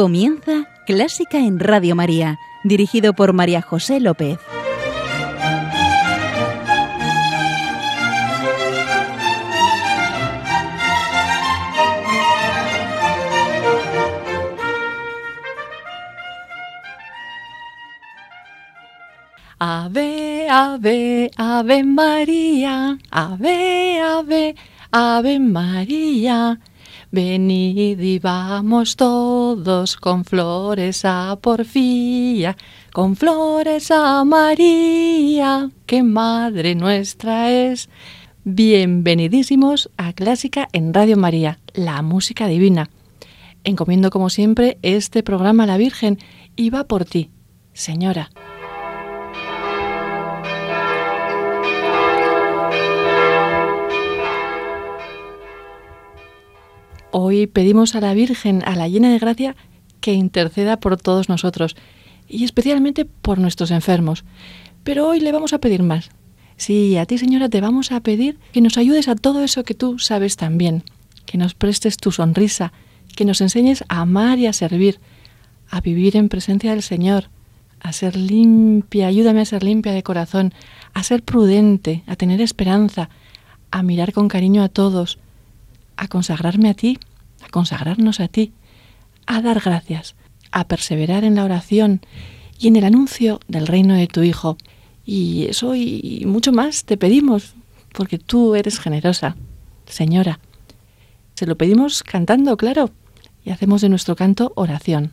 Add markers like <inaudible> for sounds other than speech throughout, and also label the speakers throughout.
Speaker 1: Comienza Clásica en Radio María, dirigido por María José López.
Speaker 2: Ave, ave, ave María, ave, ave, ave María. Venid y vamos todos con flores a Porfía, con flores a María, que Madre nuestra es. Bienvenidísimos a Clásica en Radio María, la música divina. Encomiendo como siempre este programa a la Virgen y va por ti, Señora. Hoy pedimos a la Virgen, a la llena de gracia, que interceda por todos nosotros y especialmente por nuestros enfermos. Pero hoy le vamos a pedir más. Sí, a ti Señora te vamos a pedir que nos ayudes a todo eso que tú sabes también, que nos prestes tu sonrisa, que nos enseñes a amar y a servir, a vivir en presencia del Señor, a ser limpia, ayúdame a ser limpia de corazón, a ser prudente, a tener esperanza, a mirar con cariño a todos, a consagrarme a ti, a consagrarnos a ti, a dar gracias, a perseverar en la oración y en el anuncio del reino de tu Hijo. Y eso y mucho más te pedimos, porque tú eres generosa, Señora. Se lo pedimos cantando, claro, y hacemos de nuestro canto oración.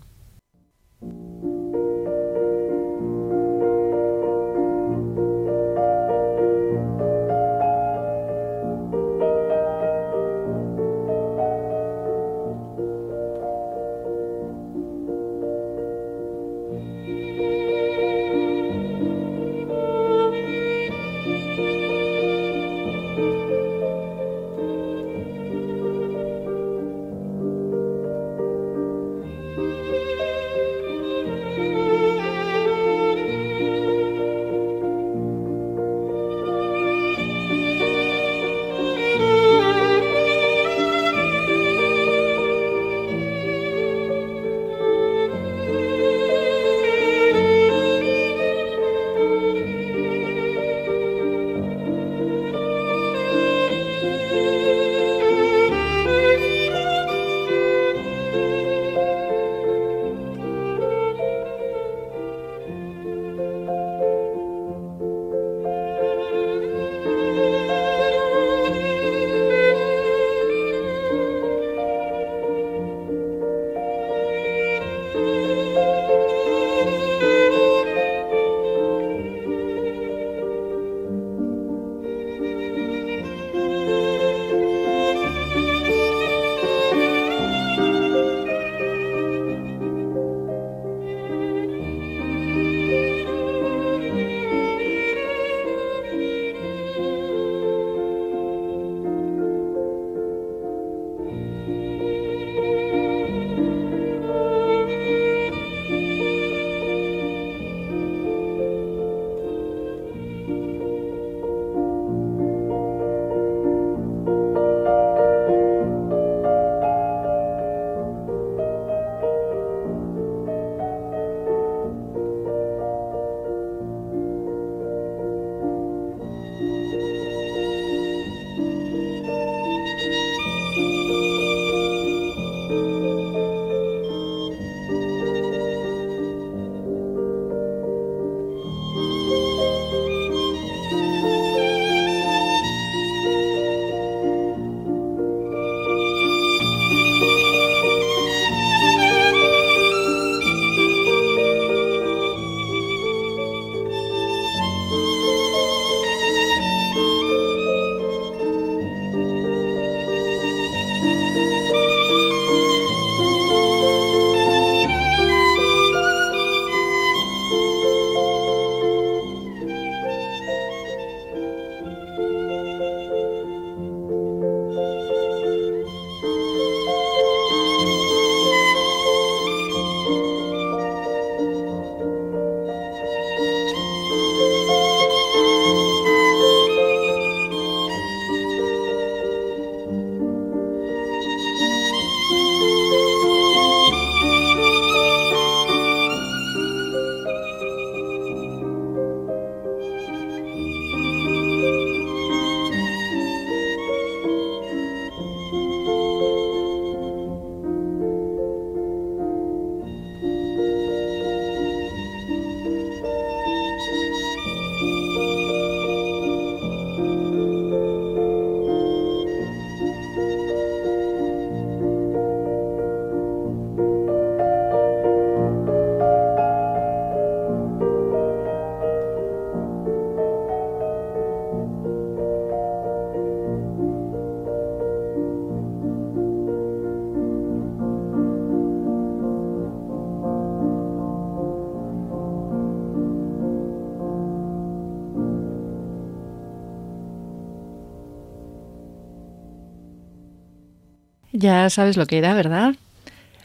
Speaker 2: Ya sabes lo que era, ¿verdad?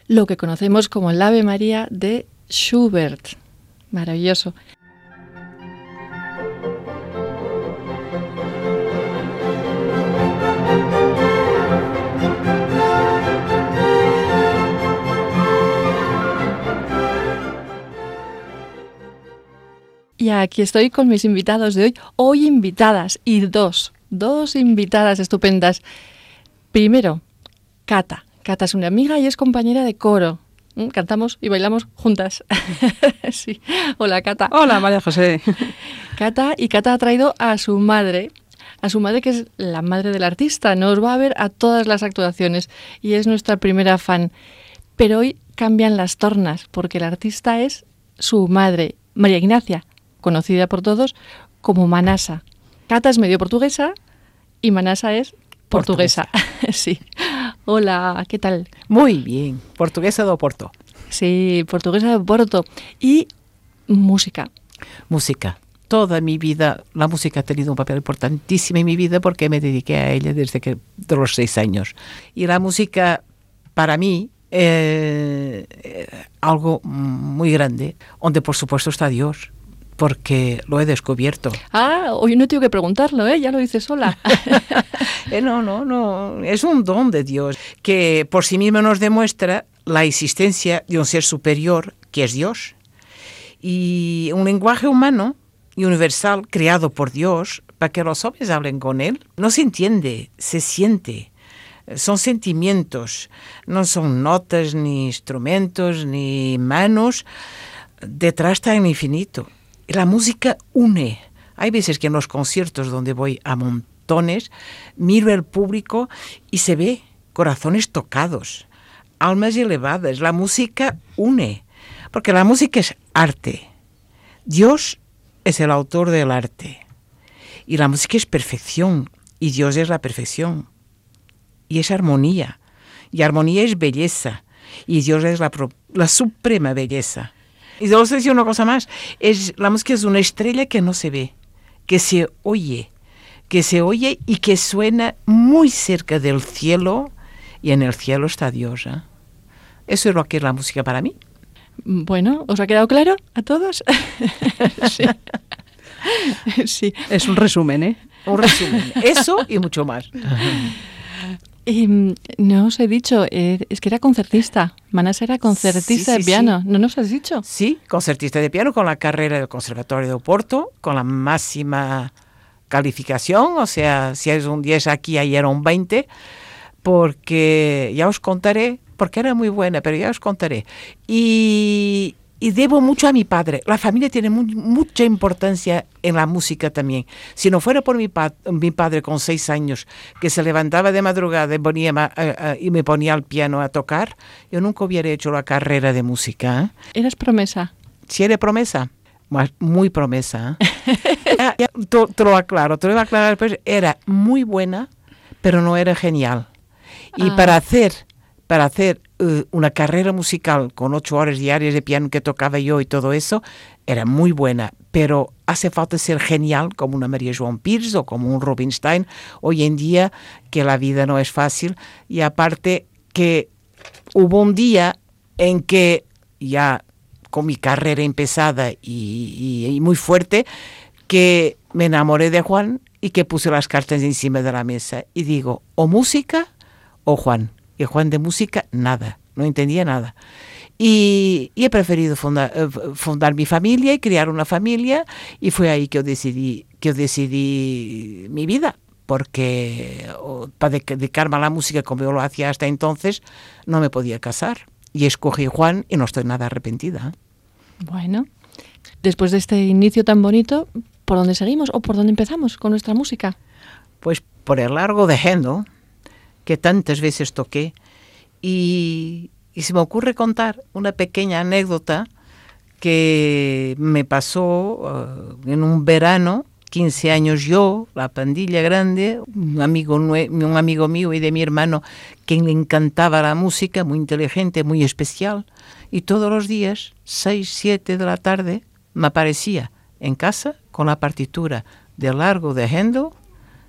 Speaker 2: Lo que conocemos como el Ave María de Schubert. Maravilloso. Y aquí estoy con mis invitados de hoy. Hoy invitadas y dos, dos invitadas estupendas. Primero, Cata. Cata es una amiga y es compañera de coro. Mm, cantamos y bailamos juntas. <laughs> sí. Hola, Cata.
Speaker 3: Hola, María José. <laughs>
Speaker 2: Cata, y Cata ha traído a su madre, a su madre que es la madre del artista. Nos va a ver a todas las actuaciones y es nuestra primera fan. Pero hoy cambian las tornas porque el artista es su madre, María Ignacia conocida por todos como Manasa. Cata es medio portuguesa y Manasa es portuguesa. <laughs> sí. Hola, ¿qué tal?
Speaker 3: Muy bien. Portuguesa de Oporto.
Speaker 2: Sí, portuguesa de Oporto. Y música.
Speaker 3: Música. Toda mi vida, la música ha tenido un papel importantísimo en mi vida porque me dediqué a ella desde que de los seis años. Y la música, para mí, eh, eh algo muy grande, donde por supuesto está Dios porque lo he descubierto.
Speaker 2: Ah, hoy no tengo que preguntarlo, ¿eh? ya lo hice sola. <laughs>
Speaker 3: eh, no, no, no, es un don de Dios que por sí mismo nos demuestra la existencia de un ser superior que es Dios. Y un lenguaje humano y universal creado por Dios para que los hombres hablen con Él, no se entiende, se siente. Son sentimientos, no son notas, ni instrumentos, ni manos. Detrás está el infinito la música une. Hay veces que en los conciertos donde voy a montones, miro el público y se ve corazones tocados, almas elevadas. La música une, porque la música es arte. Dios es el autor del arte. Y la música es perfección, y Dios es la perfección. Y es armonía. Y armonía es belleza. Y Dios es la, la suprema belleza. Y os decir una cosa más, es, la música es una estrella que no se ve, que se oye, que se oye y que suena muy cerca del cielo y en el cielo está Dios. ¿eh? Eso es lo que es la música para mí.
Speaker 2: Bueno, ¿os ha quedado claro a todos? <laughs>
Speaker 3: sí.
Speaker 2: sí.
Speaker 3: Es un resumen, ¿eh? Un resumen. Eso y mucho más. <laughs>
Speaker 2: Mm, no os he dicho, eh, es que era concertista. Manas era concertista de piano. ¿No nos has dicho?
Speaker 3: Sí, concertista de piano con la carrera del Conservatorio de Oporto, con la máxima calificación. O sea, si es un 10 aquí, ahí era un 20. Porque ya os contaré, porque era muy buena, pero ya os contaré. Y, y debo mucho a mi padre. La familia tiene mucha importancia en la música también. Si no fuera por mi, mi, padre con seis años, que se levantaba de madrugada y, ponía, y, me ponía al piano a tocar, yo nunca hubiera hecho la carrera de música. ¿eh?
Speaker 2: ¿Eras promesa?
Speaker 3: Sí, era promesa. Muy promesa. ¿eh? <laughs> ya, ya, te, lo aclaro, te lo voy a aclarar después. Era muy buena, pero no era genial. Y ah. para hacer para hacer uh, una carrera musical con ocho horas diarias de piano que tocaba yo y todo eso, era muy buena, pero hace falta ser genial como una María Joan Pires o como un Rubinstein hoy en día, que la vida no es fácil, y aparte que hubo un día en que ya con mi carrera empezada y, y muy fuerte, que me enamoré de Juan y que puse las cartas encima de la mesa y digo, o música o Juan Juan de música, nada, no entendía nada. Y, he preferido fundar, eh, fundar, mi familia y crear una familia y fue ahí que yo decidí, que yo decidí mi vida, porque para dedicarme a la música como yo lo hacía hasta entonces, no me podía casar. Y escogí Juan y no estoy nada arrepentida.
Speaker 2: Bueno, después de este inicio tan bonito, ¿por dónde seguimos o por dónde empezamos con nuestra música?
Speaker 3: Pues por el largo de Händel, que tantas veces toqué. Y, se me ocurre contar una pequeña anécdota que me pasó uh, en un verano, 15 años yo, la pandilla grande, un amigo, un amigo mío y de mi hermano, que le encantaba la música, muy inteligente, muy especial, y todos los días, 6, 7 de la tarde, me aparecía en casa con la partitura de largo de Händel,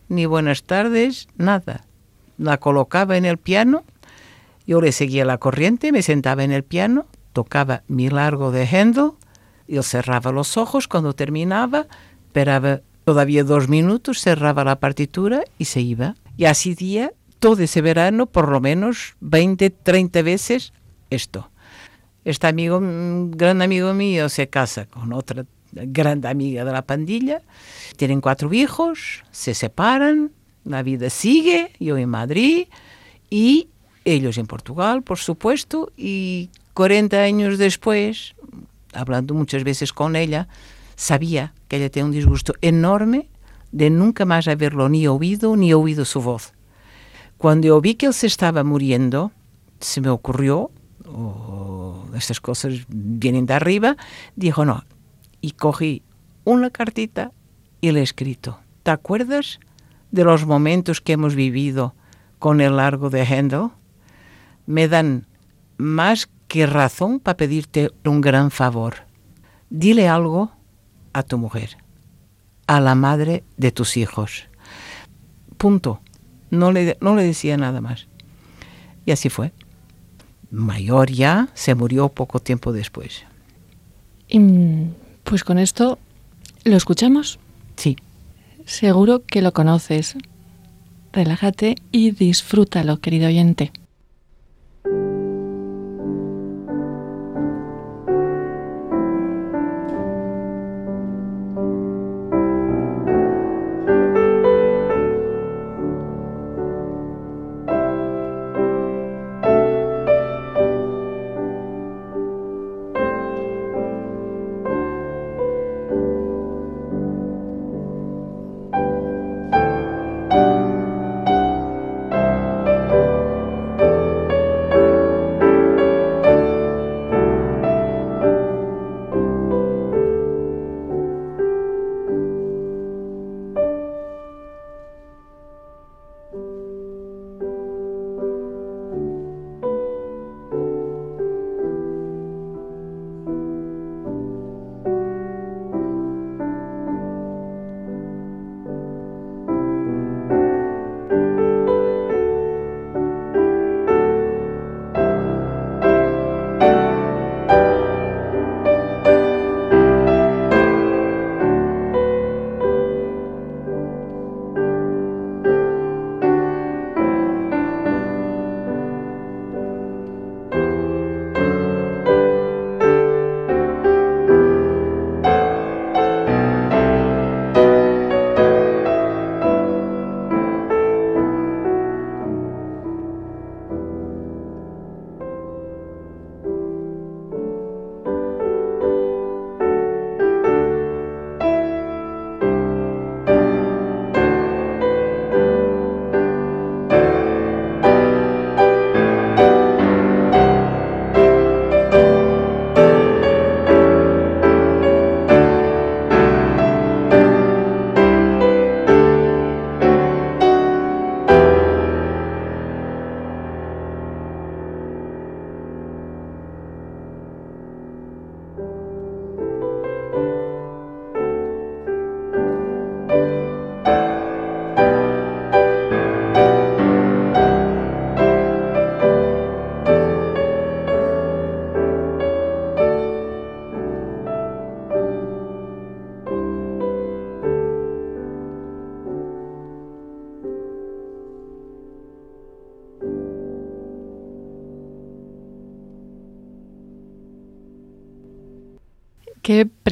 Speaker 3: ni buenas tardes, nada la colocaba en el piano Yo le seguía la corriente, me sentaba en el piano, tocaba mi largo de Handel, él cerraba los ojos cuando terminaba, esperaba todavía dos minutos, cerraba la partitura y se iba. Y así día, todo ese verano, por lo menos 20, 30 veces esto. Este amigo, gran amigo mío, se casa con otra gran amiga de la pandilla, tienen cuatro hijos, se separan, la vida sigue, yo en Madrid y ellos en Portugal, por supuesto, y 40 años después, hablando muchas veces con ella, sabía que ella tenía un disgusto enorme de nunca más haberlo ni oído ni oído su voz. Cuando yo vi que él se estaba muriendo, se me ocurrió, oh, estas cosas vienen de arriba, dijo no, y cogí una cartita y le he escrito, ¿te acuerdas de los momentos que hemos vivido con el largo de Handel? Me dan más que razón para pedirte un gran favor. Dile algo a tu mujer, a la madre de tus hijos. Punto. No le, no le decía nada más. Y así fue. Mayor ya, se murió poco tiempo después.
Speaker 2: Y, pues con esto, ¿lo escuchamos?
Speaker 3: Sí.
Speaker 2: Seguro que lo conoces. Relájate y disfrútalo, querido oyente.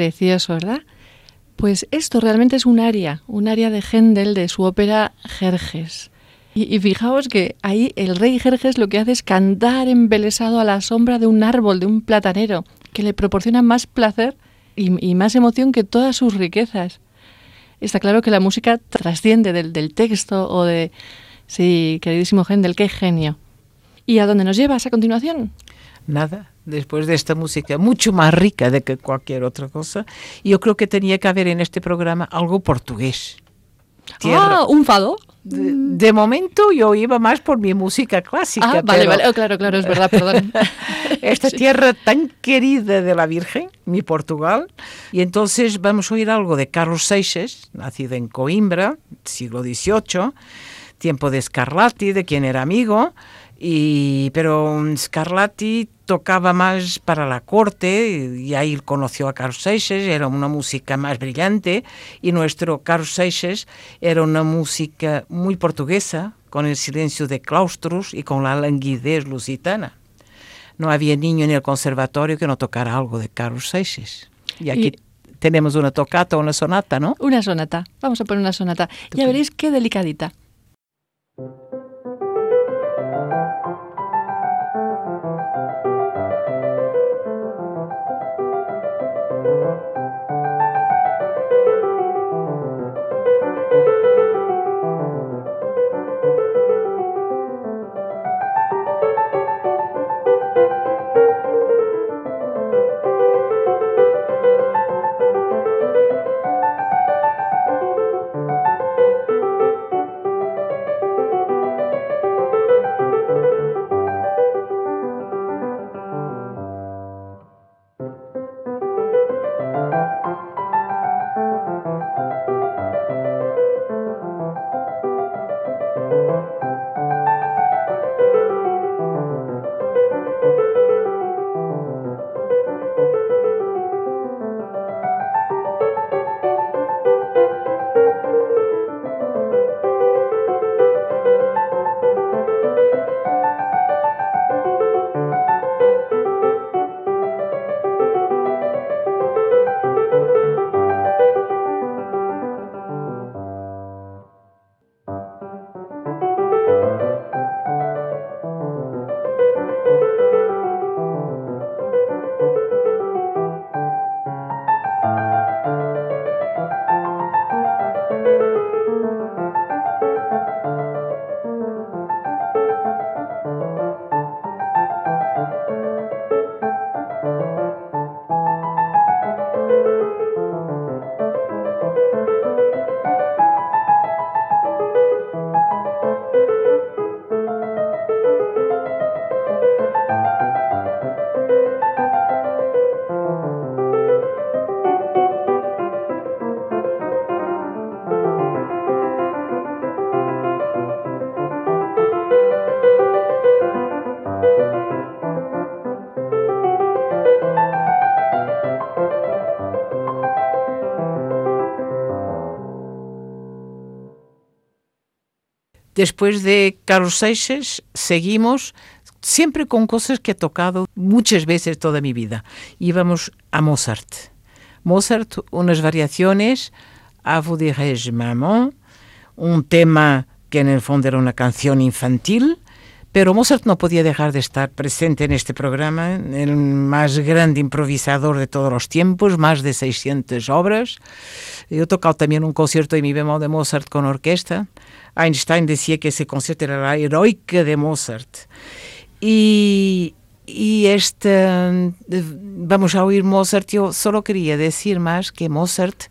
Speaker 2: Precioso, ¿verdad? Pues esto realmente es un área, un área de Händel de su ópera Jerjes. Y, fijaos que ahí el rey Jerjes lo que hace es cantar embelesado a la sombra de un árbol, de un platanero, que le proporciona más placer y, más emoción que todas sus riquezas. Está claro que la música trasciende del, del texto o de... Sí, queridísimo Händel, qué genio. ¿Y a dónde nos llevas a continuación?
Speaker 3: Nada, después de esta música mucho más rica de que cualquier otra cosa. Yo creo que tenía que haber en este programa algo portugués.
Speaker 2: Ah, un fado.
Speaker 3: De, momento yo iba más por mi música clásica.
Speaker 2: Ah, vale, vale, oh, claro, claro, es verdad, perdón. <laughs>
Speaker 3: Esta tierra tan querida de la Virgen, mi Portugal. Y entonces vamos a oír algo de Carlos Seixas, nacido en Coimbra, siglo XVIII, tiempo de Scarlatti, de quien era amigo, Y, pero Scarlatti tocaba más para la corte y ahí conoció a Carl Seixas, era una música más brillante y nuestro Carl Seixas era una música muy portuguesa, con el silencio de claustros y con la languidez lusitana. No había niño en el conservatorio que no tocara algo de Carlos Seixas. Y aquí tenemos una tocata o una sonata, ¿no?
Speaker 2: Una sonata. Vamos a poner una sonata. Ya veréis qué delicadita.
Speaker 3: Después de Carlos Seixas, seguimos siempre con cosas que he tocado muchas veces toda mi vida. Íbamos a Mozart. Mozart, unas variaciones, A vous dirais maman, un tema que en el fondo era una canción infantil, pero Mozart no podía dejar de estar presente en este programa, el más grande improvisador de todos los tiempos, más de 600 obras. Yo he tocado también un concierto de mi bemol de Mozart con orquesta. Einstein decía que ese concierto era la heroica de Mozart. Y, este, vamos a oír Mozart. Yo solo quería decir más que Mozart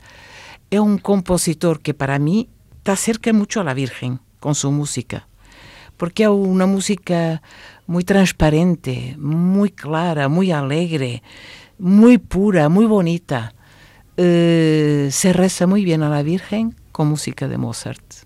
Speaker 3: es un compositor que para mí está cerca mucho a la Virgen con su música, porque es una música muy transparente, muy clara, muy alegre, muy pura, muy bonita. Eh, se reza muy bien a la Virgen con música de Mozart.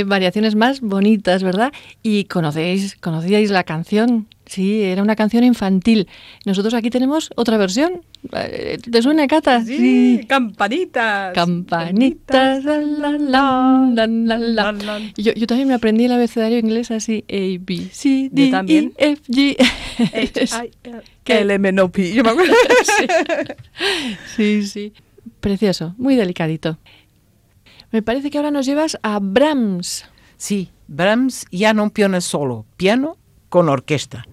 Speaker 2: Qué variaciones más bonitas, ¿verdad? Y conocéis, conocíais la canción. Sí, era una canción infantil. Nosotros aquí tenemos otra versión. Eh, ¿Te suena, Cata?
Speaker 4: Sí, campanitas.
Speaker 2: Campanitas. La. Yo, yo, también me aprendí el abecedario inglés así. A, B, C, D, E, F, G.
Speaker 4: H, I, <laughs> L, M, N, O, P. Yo me acuerdo. <laughs>
Speaker 2: sí, sí. Precioso, muy delicadito. Me parece que ahora nos llevas a Brahms.
Speaker 3: Sí, Brahms ya no piano solo, piano con orquesta.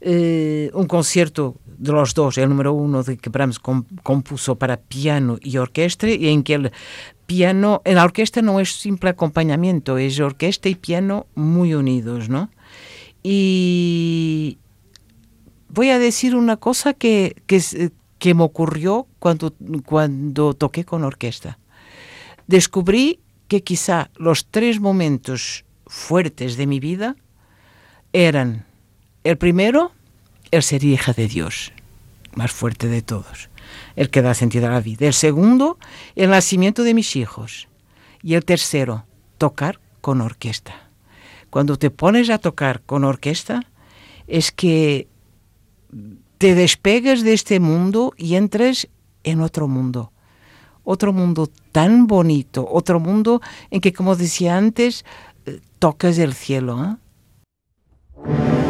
Speaker 3: Eh, un concierto de los dos, el número uno de que Brahms compuso para piano y orquesta, y en que el piano, en la orquesta no es simple acompañamiento, es orquesta y piano muy unidos, ¿no? Y voy a decir una cosa que, que, que me ocurrió cuando, cuando toqué con orquesta descubrí que quizá los tres momentos fuertes de mi vida eran el primero, el ser hija de Dios, más fuerte de todos, el que da sentido a la vida. El segundo, el nacimiento de mis hijos. Y el tercero, tocar con orquesta. Cuando te pones a tocar con orquesta, es que te despegues de este mundo y entres en otro mundo otro mundo tan bonito, otro mundo en que, como decía antes, eh, tocas el cielo. ¿eh?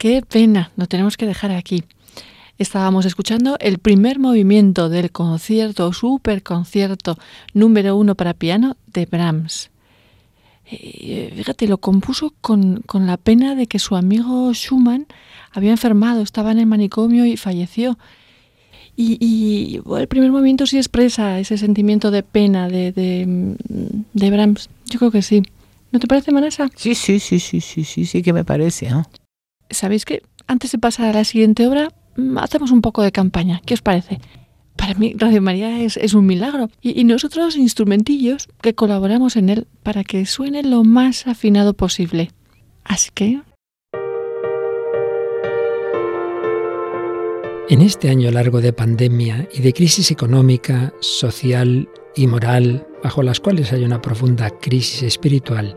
Speaker 2: Qué pena, lo tenemos que dejar aquí. Estábamos escuchando el primer movimiento del concierto, super concierto número uno para piano de Brahms. Eh, fíjate, lo compuso con, con, la pena de que su amigo Schumann había enfermado, estaba en el manicomio y falleció. Y, el primer movimiento sí expresa ese sentimiento de pena de, de, Brahms. Yo creo que sí. ¿No te parece, Manasa?
Speaker 3: Sí, sí, sí, sí, sí, sí, sí que me parece. ¿eh?
Speaker 2: ¿Sabéis que antes de pasar a la siguiente obra, mm, hacemos un poco de campaña? ¿Qué os parece? Para mí Radio María es, es un milagro y, y, nosotros instrumentillos que colaboramos en él para que suene lo más afinado posible. Así que
Speaker 5: En este año largo de pandemia y de crisis económica, social y moral, bajo las cuales hay una profunda crisis espiritual,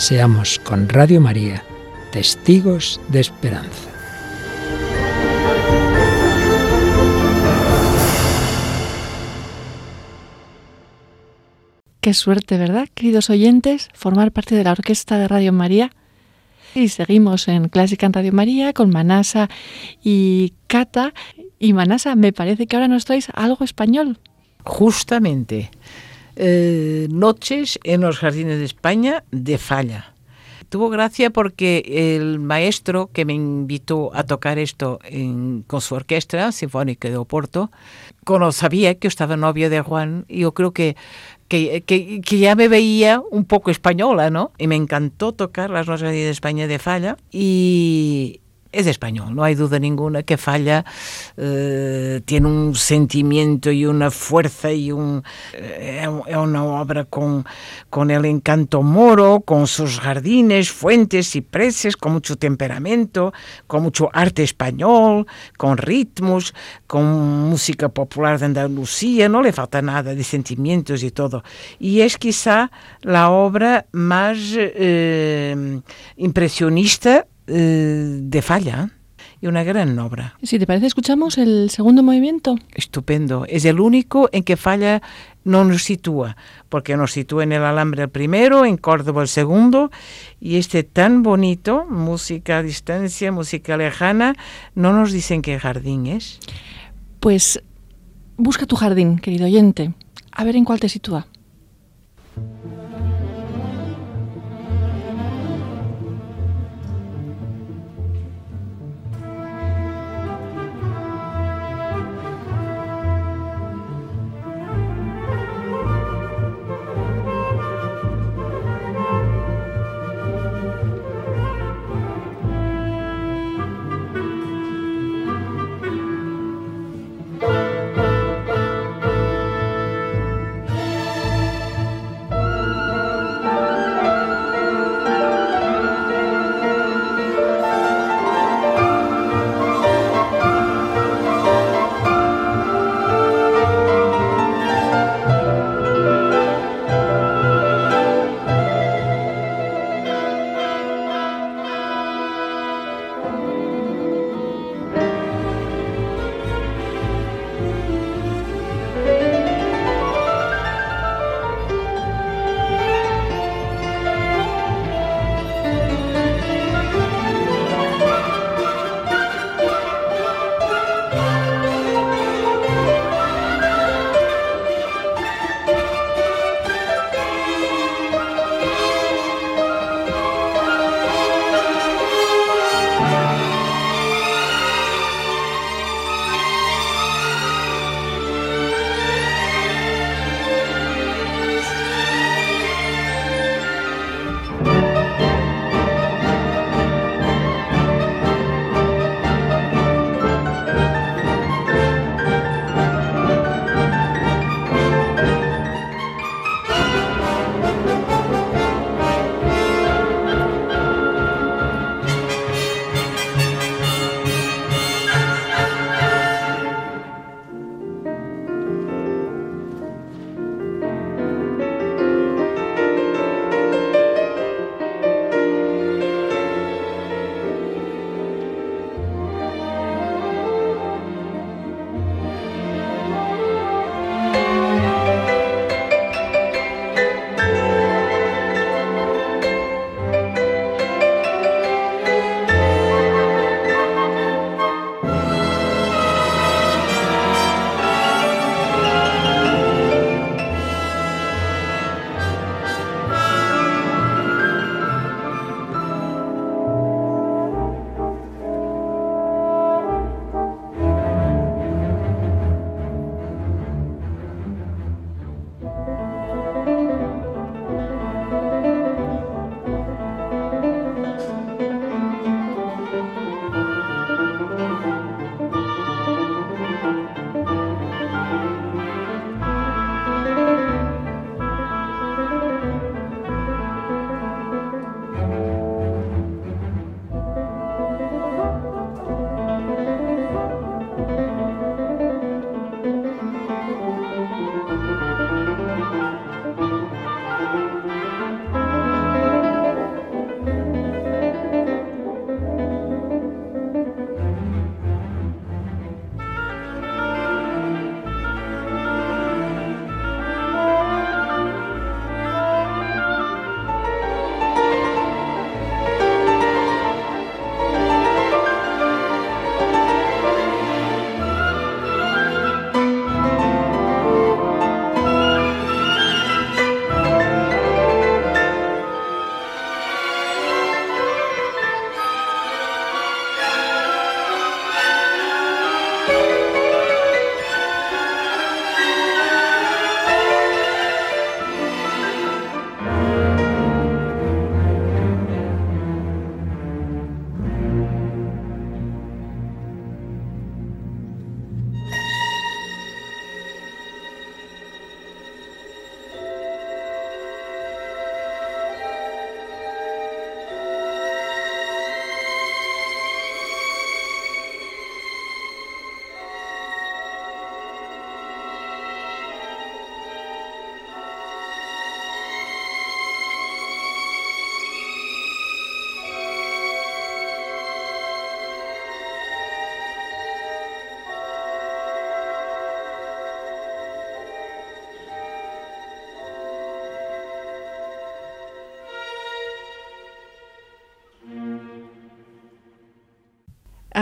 Speaker 5: Seamos con Radio María testigos de esperanza.
Speaker 2: Qué suerte, ¿verdad, queridos oyentes, formar parte de la orquesta de Radio María y seguimos en Clásica en Radio María con Manasa y Cata. Y Manasa, me parece que ahora nos traes algo español.
Speaker 3: Justamente, eh, Noches en los Jardines de España de Falla. Tuvo gracia porque el maestro que me invitó a tocar esto con su orquesta sinfónica de Oporto, cuando sabía que yo estaba novio de Juan, yo creo que que, que, ya me veía un poco española, ¿no? Y me encantó tocar las notas de España de Falla y, es español, no hay duda ninguna que Falla eh, tiene un sentimiento y una fuerza y un, eh, es una obra con, con el encanto moro, con sus jardines, fuentes y preces, con mucho temperamento, con mucho arte español, con ritmos, con música popular de Andalucía, no le falta nada de sentimientos y todo. Y es quizá la obra más eh, impresionista eh, de falla y una gran obra.
Speaker 2: Si te parece, escuchamos el segundo movimiento.
Speaker 3: Estupendo. Es el único en que falla no nos sitúa, porque nos sitúa en el alambre el primero, en Córdoba el segundo, y este tan bonito, música a distancia, música lejana, no nos dicen qué jardín es.
Speaker 2: Pues busca tu jardín, querido oyente, a ver en cuál te sitúa.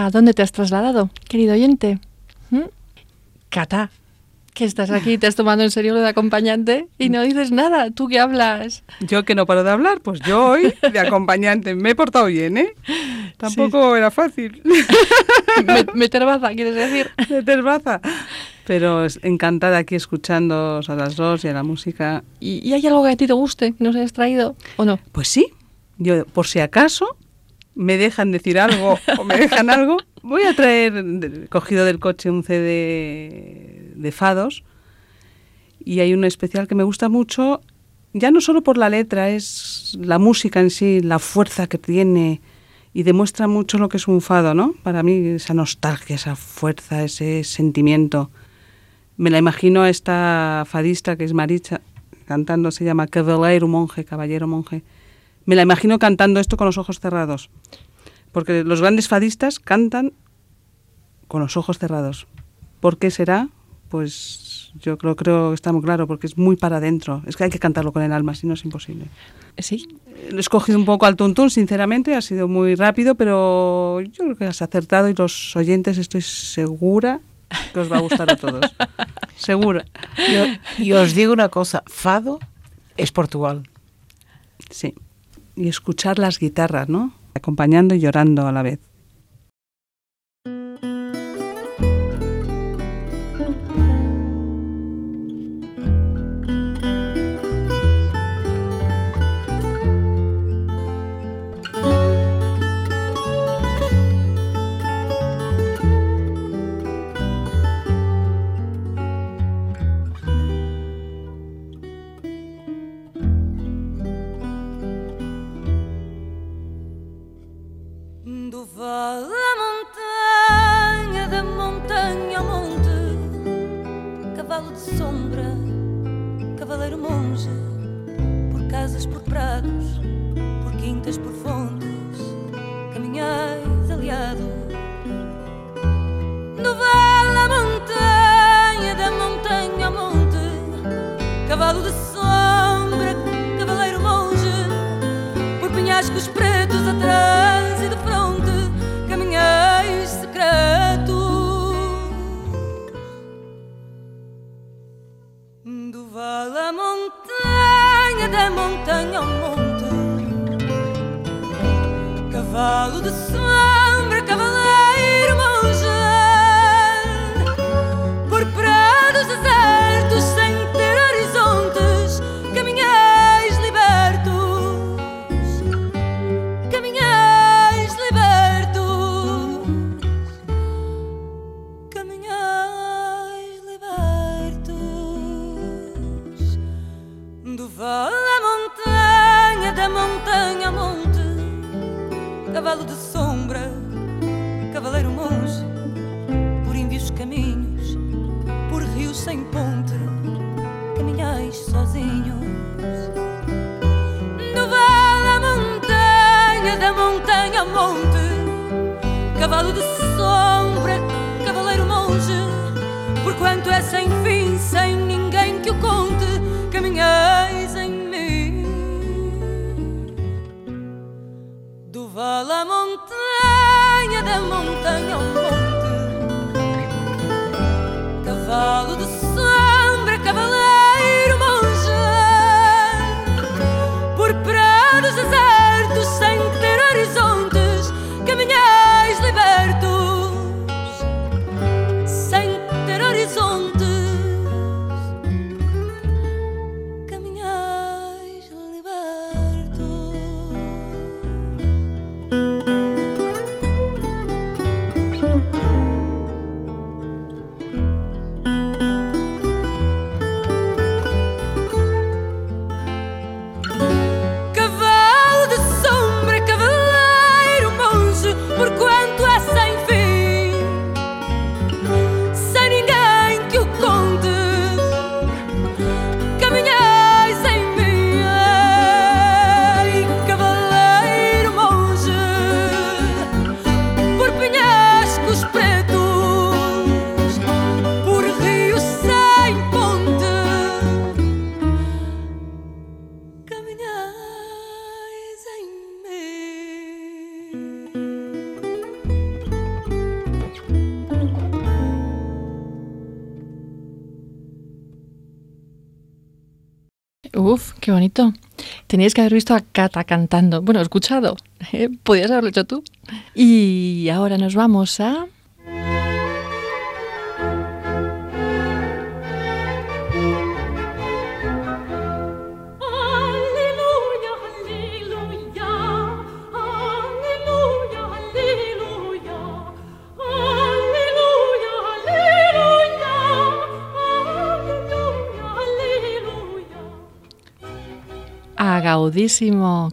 Speaker 2: ¿A dónde te has trasladado, querido oyente? ¿Mm? Cata, que estás aquí, te has tomado en serio lo de acompañante y no dices nada. ¿Tú qué hablas?
Speaker 4: Yo que no paro de hablar, pues yo hoy de acompañante me he portado bien, ¿eh? Tampoco era fácil. <laughs>
Speaker 2: Me- meter baza, quieres decir.
Speaker 4: Meter baza. Pero encantada aquí escuchando a las dos y a la música.
Speaker 2: ¿Y, y hay algo que a ti te guste que nos hayas traído o no?
Speaker 4: Pues sí, yo por si acaso me dejan decir algo <laughs> o me dejan algo, voy a traer cogido del coche un CD de fados y hay uno especial que me gusta mucho, ya no solo por la letra, es la música en sí, la fuerza que tiene y demuestra mucho lo que es un fado, ¿no? Para mí esa nostalgia, esa fuerza, ese sentimiento. Me la imagino a esta fadista que es Maricha, cantando, se llama Cavaleiro Monje, Caballero Monje. Me la imagino cantando esto con los ojos cerrados. Porque los grandes fadistas cantan con los ojos cerrados. ¿Por qué será? Pues yo creo, creo que está muy claro, porque es muy para adentro. Es que hay que cantarlo con el alma, si no es imposible.
Speaker 2: Sí.
Speaker 4: Lo he escogido un poco al tuntún, sinceramente, ha sido muy rápido, pero yo creo que has acertado y los oyentes estoy segura que os va a gustar a todos. <laughs> segura.
Speaker 3: Yo, y os digo una cosa, Fado es Portugal.
Speaker 4: Sí. Y escuchar las guitarras, ¿no? Acompañando y llorando a la vez.
Speaker 6: Montanha ao monte, cavalo de sombra, cavalo de sombra, cavaleiro monge, por quanto é sem fim, sem ninguém que o conte, caminhais em mim. Do vale à montanha, da montanha ao monte,
Speaker 2: bonito. Teníais que haber visto a Cata cantando. Bueno, escuchado. ¿eh? Podías haberlo hecho tú. Y ahora nos vamos a... A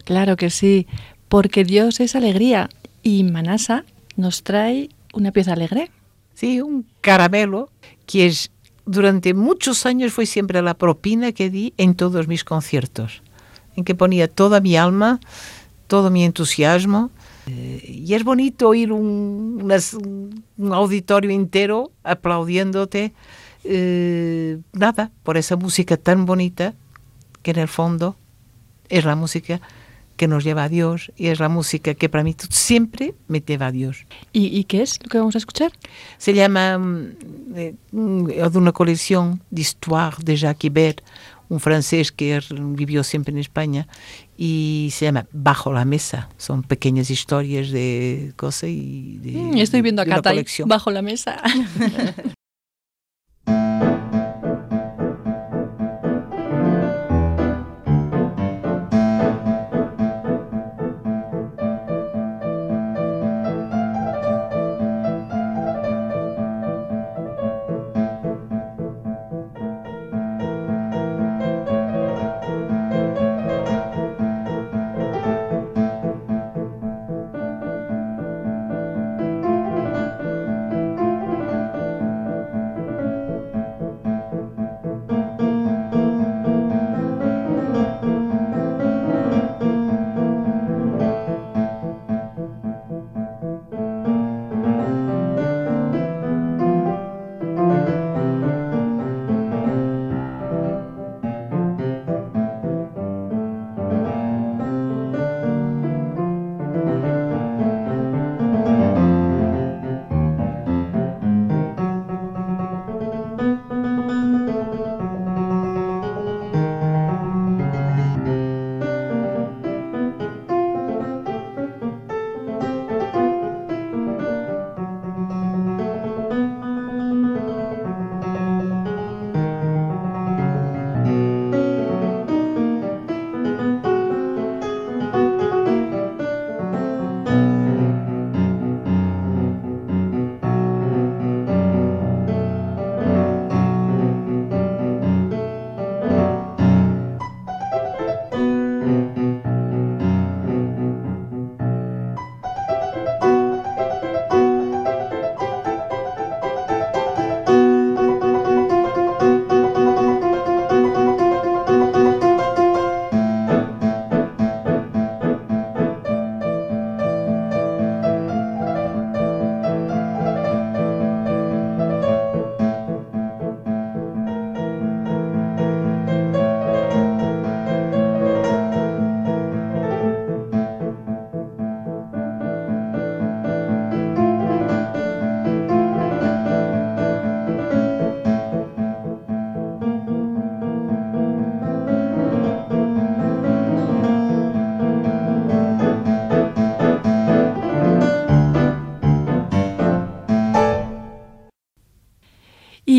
Speaker 2: claro que sí, porque Dios es alegría y Manasa nos trae una pieza alegre.
Speaker 3: Sí, un caramelo que es, durante muchos años fue siempre la propina que di en todos mis conciertos, en que ponía toda mi alma, todo mi entusiasmo. Eh, y es bonito oír un auditorio entero aplaudiéndote, eh, nada, por esa música tan bonita que en el fondo es la música que nos lleva a Dios y es la música que para mí siempre me lleva a Dios.
Speaker 2: ¿Y, y qué es lo que vamos a escuchar?
Speaker 3: Se llama mm, eh, mm, de una colección de histoire de Jacques Ibert, un francés que er- vivió siempre en España, y se llama Bajo la mesa. Son pequeñas historias de cosas y de,
Speaker 2: Mm, Estoy viendo a
Speaker 3: de una colección.
Speaker 2: bajo la mesa. <laughs>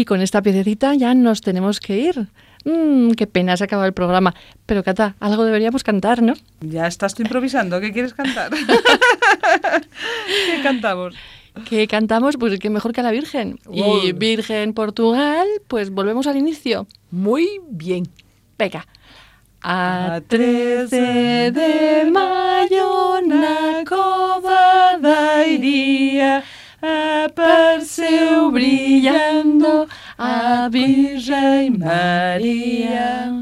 Speaker 2: con esta piececita ya nos tenemos que ir. Mm, qué pena, se acaba el programa. Pero Cata, algo deberíamos cantar, ¿no?
Speaker 4: Ya estás tú improvisando. ¿Qué quieres cantar? <laughs> ¿Qué cantamos?
Speaker 2: Que cantamos, pues que mejor que a la Virgen. Y. Virgen Portugal, pues volvemos al inicio.
Speaker 3: Muy bien.
Speaker 2: Venga. A
Speaker 4: A
Speaker 2: 13 de mayo na cova da iria apareceu brilhando a Virgem Maria.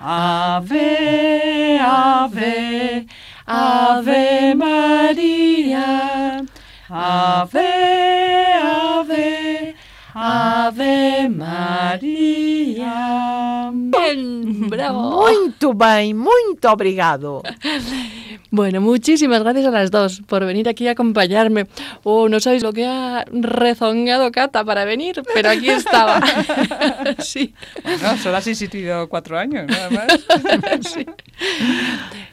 Speaker 2: Ave, ave, ave Maria. Ave, ave, ave Maria. Bien, bravo.
Speaker 3: Muito bem, muito obrigado. <laughs>
Speaker 2: Bueno, muchísimas gracias a las dos por venir aquí a acompañarme. Oh, no sabéis lo que ha rezongado Cata para venir, pero aquí <laughs> estaba. <laughs> sí.
Speaker 4: Bueno, solo has insistido cuatro años, nada más. <laughs>
Speaker 2: Sí.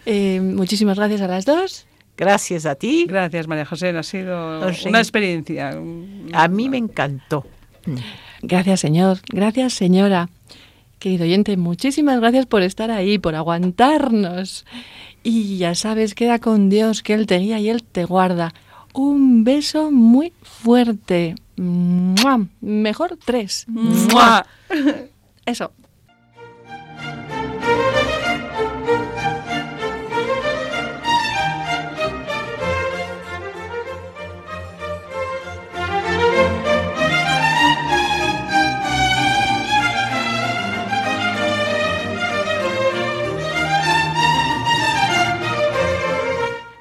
Speaker 2: Eh, muchísimas gracias a las dos.
Speaker 3: Gracias a ti.
Speaker 4: Gracias, María José. Ha sido
Speaker 3: No sé.
Speaker 4: una experiencia.
Speaker 3: A mí me encantó.
Speaker 2: Gracias, señor. Gracias, señora. Querido oyente, muchísimas gracias por estar ahí, por aguantarnos. Y ya sabes, queda con Dios, que Él te guía y Él te guarda. Un beso muy fuerte. ¡Mua! Mejor tres.
Speaker 4: ¡Mua!
Speaker 2: Eso.